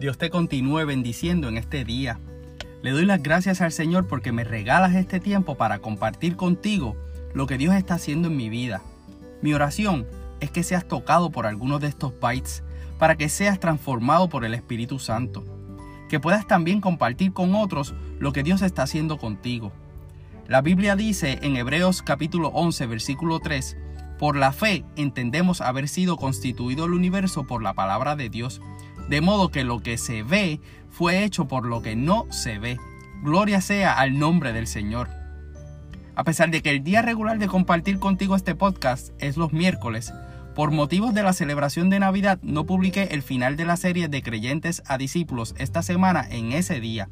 Dios te continúe bendiciendo en este día. Le doy las gracias al Señor porque me regalas este tiempo para compartir contigo lo que Dios está haciendo en mi vida. Mi oración es que seas tocado por algunos de estos bytes para que seas transformado por el Espíritu Santo. Que puedas también compartir con otros lo que Dios está haciendo contigo. La Biblia dice en Hebreos capítulo 11 versículo 3, por la fe entendemos haber sido constituido el universo por la palabra de Dios, de modo que lo que se ve fue hecho por lo que no se ve. Gloria sea al nombre del Señor. A pesar de que el día regular de compartir contigo este podcast es los miércoles, por motivos de la celebración de Navidad no publiqué el final de la serie de creyentes a discípulos esta semana en ese día.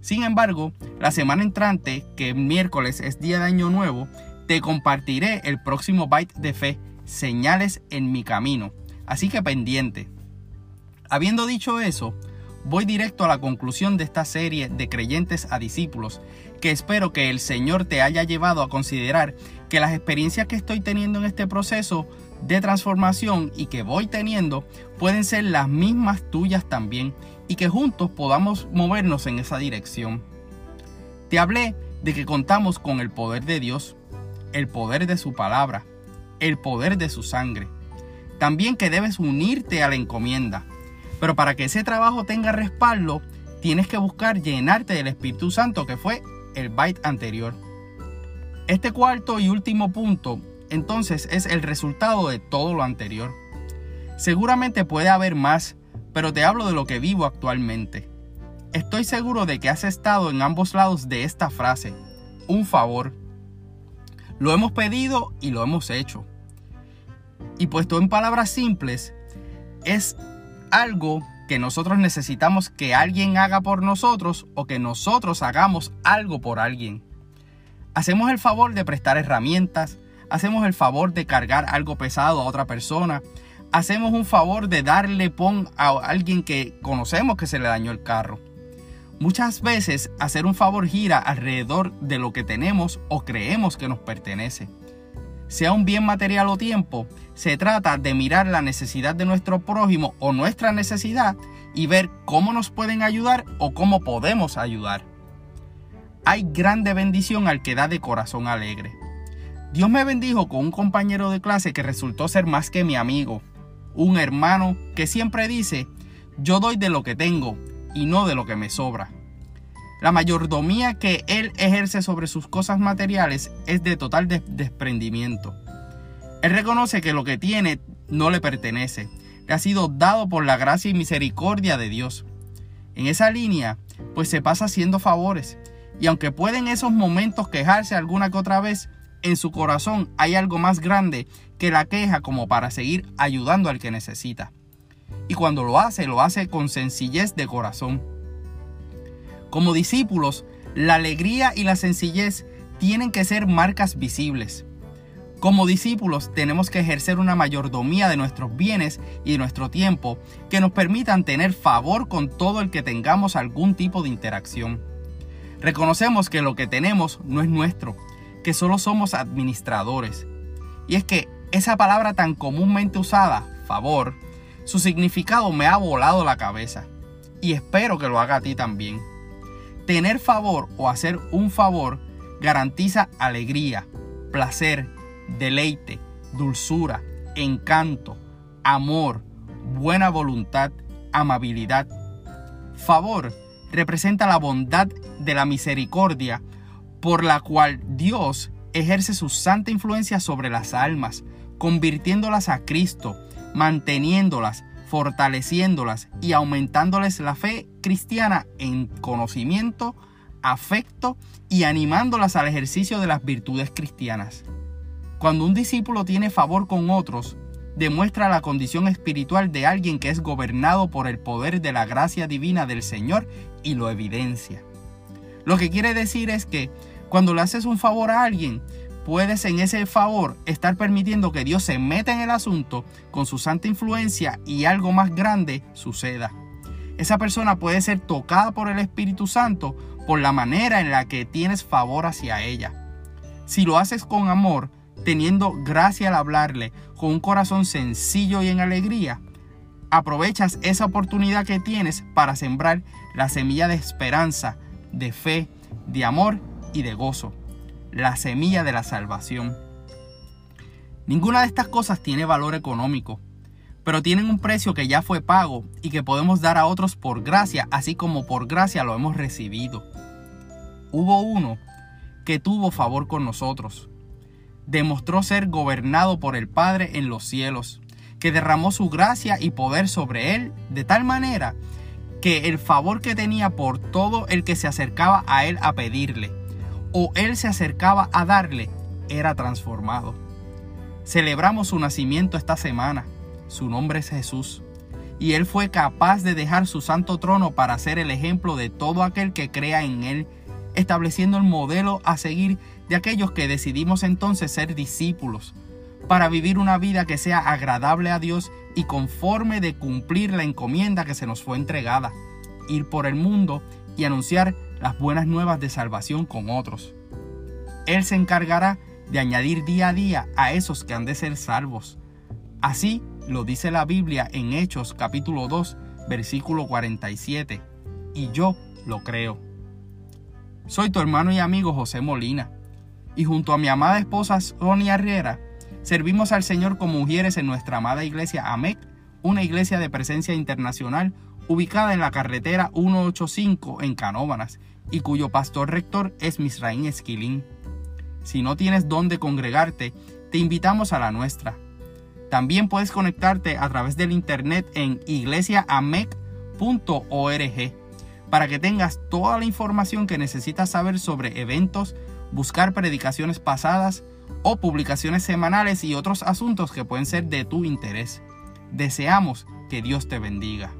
Sin embargo, la semana entrante, que miércoles es día de Año Nuevo, te compartiré el próximo byte de fe, señales en mi camino. Así que pendiente. Habiendo dicho eso, voy directo a la conclusión de esta serie de creyentes a discípulos, que espero que el Señor te haya llevado a considerar que las experiencias que estoy teniendo en este proceso de transformación y que voy teniendo pueden ser las mismas tuyas también y que juntos podamos movernos en esa dirección. Te hablé de que contamos con el poder de Dios, el poder de su palabra, el poder de su sangre. También que debes unirte a la encomienda, pero para que ese trabajo tenga respaldo, tienes que buscar llenarte del Espíritu Santo, que fue el byte anterior. Este cuarto y último punto, entonces, es el resultado de todo lo anterior. Seguramente puede haber más, pero te hablo de lo que vivo actualmente. Estoy seguro de que has estado en ambos lados de esta frase, un favor. Lo hemos pedido y lo hemos hecho. Y puesto en palabras simples, es algo que nosotros necesitamos que alguien haga por nosotros o que nosotros hagamos algo por alguien. Hacemos el favor de prestar herramientas, hacemos el favor de cargar algo pesado a otra persona, hacemos un favor de darle pon a alguien que conocemos que se le dañó el carro. Muchas veces hacer un favor gira alrededor de lo que tenemos o creemos que nos pertenece sea un bien material o tiempo, se trata de mirar la necesidad de nuestro prójimo o nuestra necesidad y ver cómo nos pueden ayudar o cómo podemos ayudar. Hay grande bendición al que da de corazón alegre. Dios me bendijo con un compañero de clase que resultó ser más que mi amigo, un hermano que siempre dice, yo doy de lo que tengo y no de lo que me sobra. La mayordomía que él ejerce sobre sus cosas materiales es de total desprendimiento. Él reconoce que lo que tiene no le pertenece, le ha sido dado por la gracia y misericordia de Dios. En esa línea, pues se pasa haciendo favores, y aunque puede en esos momentos quejarse alguna que otra vez, en su corazón hay algo más grande que la queja como para seguir ayudando al que necesita. Y cuando lo hace, lo hace con sencillez de corazón. Como discípulos, la alegría y la sencillez tienen que ser marcas visibles. Como discípulos tenemos que ejercer una mayordomía de nuestros bienes y de nuestro tiempo que nos permitan tener favor con todo el que tengamos algún tipo de interacción. Reconocemos que lo que tenemos no es nuestro, que solo somos administradores. Y es que esa palabra tan comúnmente usada, favor, su significado me ha volado la cabeza. Y espero que lo haga a ti también. Tener favor o hacer un favor garantiza alegría, placer, deleite, dulzura, encanto, amor, buena voluntad, amabilidad. Favor representa la bondad de la misericordia por la cual Dios ejerce su santa influencia sobre las almas, convirtiéndolas a Cristo, manteniéndolas, fortaleciéndolas y aumentándoles la fe cristiana en conocimiento, afecto y animándolas al ejercicio de las virtudes cristianas. Cuando un discípulo tiene favor con otros, demuestra la condición espiritual de alguien que es gobernado por el poder de la gracia divina del Señor y lo evidencia. Lo que quiere decir es que cuando le haces un favor a alguien, puedes en ese favor estar permitiendo que Dios se meta en el asunto con su santa influencia y algo más grande suceda. Esa persona puede ser tocada por el Espíritu Santo por la manera en la que tienes favor hacia ella. Si lo haces con amor, teniendo gracia al hablarle, con un corazón sencillo y en alegría, aprovechas esa oportunidad que tienes para sembrar la semilla de esperanza, de fe, de amor y de gozo, la semilla de la salvación. Ninguna de estas cosas tiene valor económico, pero tienen un precio que ya fue pago y que podemos dar a otros por gracia, así como por gracia lo hemos recibido. Hubo uno que tuvo favor con nosotros. Demostró ser gobernado por el Padre en los cielos, que derramó su gracia y poder sobre él de tal manera que el favor que tenía por todo el que se acercaba a él a pedirle, o él se acercaba a darle, era transformado. Celebramos su nacimiento esta semana. Su nombre es Jesús. Y Él fue capaz de dejar su santo trono para ser el ejemplo de todo aquel que crea en Él, estableciendo el modelo a seguir de aquellos que decidimos entonces ser discípulos, para vivir una vida que sea agradable a Dios y conforme de cumplir la encomienda que se nos fue entregada, ir por el mundo y anunciar las buenas nuevas de salvación con otros. Él se encargará de añadir día a día a esos que han de ser salvos. Así lo dice la Biblia en Hechos capítulo 2, versículo 47, y yo lo creo. Soy tu hermano y amigo José Molina, y junto a mi amada esposa Sonia Herrera, servimos al Señor como mujeres en nuestra amada iglesia AMEC, una iglesia de presencia internacional ubicada en la carretera 185 en Canóbanas, y cuyo pastor rector es Misraín Esquilín. Si no tienes dónde congregarte, te invitamos a la nuestra. También puedes conectarte a través del internet en iglesiaamec.org para que tengas toda la información que necesitas saber sobre eventos, buscar predicaciones pasadas o publicaciones semanales y otros asuntos que pueden ser de tu interés. Deseamos que Dios te bendiga.